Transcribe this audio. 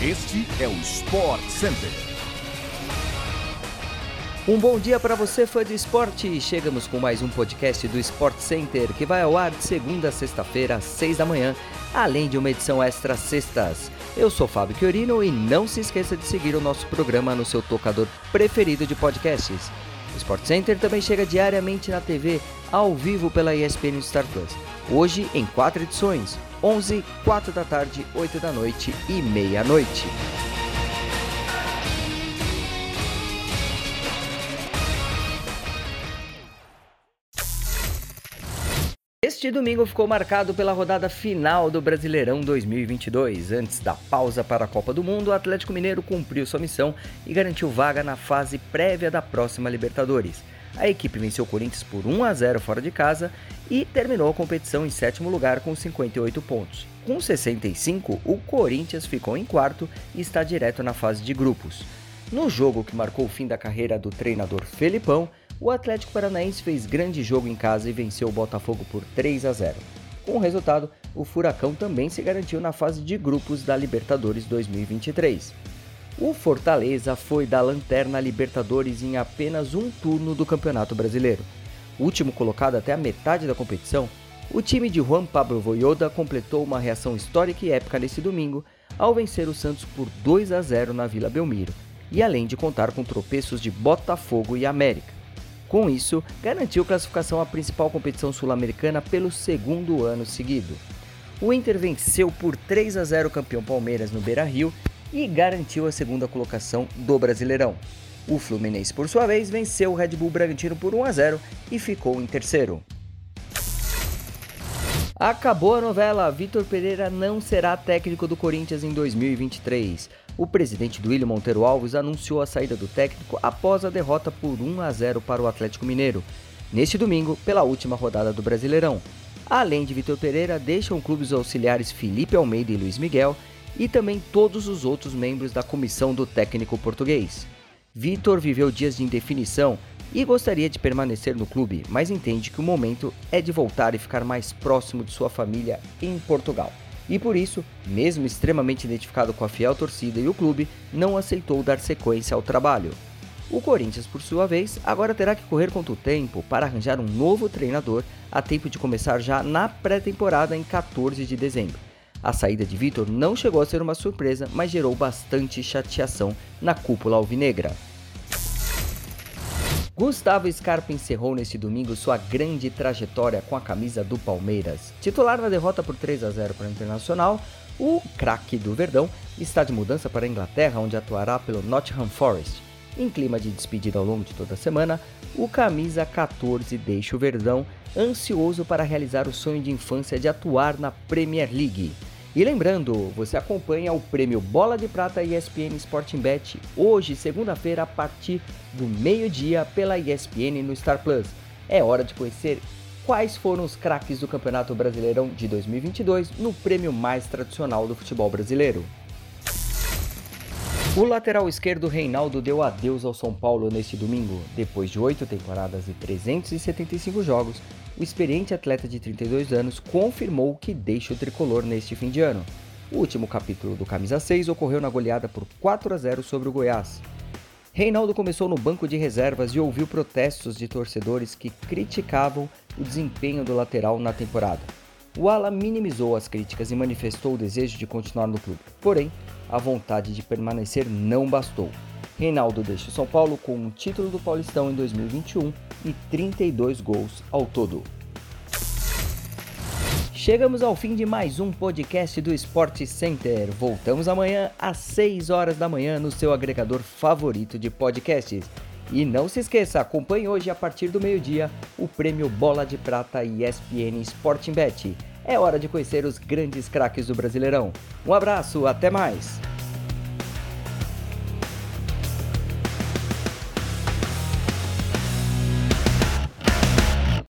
Este é o Sport Center. Um bom dia para você, fã de esporte. Chegamos com mais um podcast do Sport Center que vai ao ar de segunda a sexta-feira às seis da manhã, além de uma edição extra sextas. Eu sou Fábio Chiorino e não se esqueça de seguir o nosso programa no seu tocador preferido de podcasts. O Sport Center também chega diariamente na TV, ao vivo pela ESPN Star Plus. Hoje em quatro edições: 11, 4 da tarde, 8 da noite e meia-noite. Este domingo ficou marcado pela rodada final do Brasileirão 2022. Antes da pausa para a Copa do Mundo, o Atlético Mineiro cumpriu sua missão e garantiu vaga na fase prévia da próxima Libertadores. A equipe venceu o Corinthians por 1 a 0 fora de casa e terminou a competição em sétimo lugar com 58 pontos. Com 65, o Corinthians ficou em quarto e está direto na fase de grupos. No jogo que marcou o fim da carreira do treinador Felipão, o Atlético Paranaense fez grande jogo em casa e venceu o Botafogo por 3 a 0. Com o resultado, o Furacão também se garantiu na fase de grupos da Libertadores 2023. O Fortaleza foi da lanterna Libertadores em apenas um turno do Campeonato Brasileiro. Último colocado até a metade da competição, o time de Juan Pablo Voyoda completou uma reação histórica e épica nesse domingo ao vencer o Santos por 2 a 0 na Vila Belmiro, e além de contar com tropeços de Botafogo e América. Com isso, garantiu classificação à principal competição sul-americana pelo segundo ano seguido. O Inter venceu por 3 a 0 o campeão Palmeiras no Beira-Rio e garantiu a segunda colocação do Brasileirão. O Fluminense, por sua vez, venceu o Red Bull Bragantino por 1 a 0 e ficou em terceiro. Acabou a novela. Vitor Pereira não será técnico do Corinthians em 2023 o presidente Duílio Monteiro Alves anunciou a saída do técnico após a derrota por 1 a 0 para o Atlético Mineiro, neste domingo, pela última rodada do Brasileirão. Além de Vitor Pereira, deixam clubes auxiliares Felipe Almeida e Luiz Miguel e também todos os outros membros da comissão do técnico português. Vitor viveu dias de indefinição e gostaria de permanecer no clube, mas entende que o momento é de voltar e ficar mais próximo de sua família em Portugal e por isso, mesmo extremamente identificado com a fiel torcida e o clube, não aceitou dar sequência ao trabalho. O Corinthians, por sua vez, agora terá que correr contra o tempo para arranjar um novo treinador a tempo de começar já na pré-temporada em 14 de dezembro. A saída de Vitor não chegou a ser uma surpresa, mas gerou bastante chateação na cúpula alvinegra. Gustavo Scarpa encerrou neste domingo sua grande trajetória com a camisa do Palmeiras. Titular na derrota por 3 a 0 para o Internacional, o craque do Verdão está de mudança para a Inglaterra, onde atuará pelo Nottingham Forest. Em clima de despedida ao longo de toda a semana, o camisa 14 deixa o Verdão ansioso para realizar o sonho de infância de atuar na Premier League. E lembrando, você acompanha o prêmio Bola de Prata ESPN Sporting Bet hoje, segunda-feira, a partir do meio-dia pela ESPN no Star Plus. É hora de conhecer quais foram os craques do Campeonato Brasileirão de 2022 no prêmio mais tradicional do futebol brasileiro. O lateral esquerdo Reinaldo deu adeus ao São Paulo neste domingo. Depois de oito temporadas e 375 jogos, o experiente atleta de 32 anos confirmou que deixa o tricolor neste fim de ano. O último capítulo do Camisa 6 ocorreu na goleada por 4 a 0 sobre o Goiás. Reinaldo começou no banco de reservas e ouviu protestos de torcedores que criticavam o desempenho do lateral na temporada. O Ala minimizou as críticas e manifestou o desejo de continuar no clube. Porém, a vontade de permanecer não bastou. Reinaldo deixa o São Paulo com um título do Paulistão em 2021 e 32 gols ao todo. Chegamos ao fim de mais um podcast do Sport Center. Voltamos amanhã às 6 horas da manhã no seu agregador favorito de podcasts. E não se esqueça, acompanhe hoje a partir do meio-dia o prêmio Bola de Prata ESPN Sporting Bet. É hora de conhecer os grandes craques do Brasileirão. Um abraço, até mais!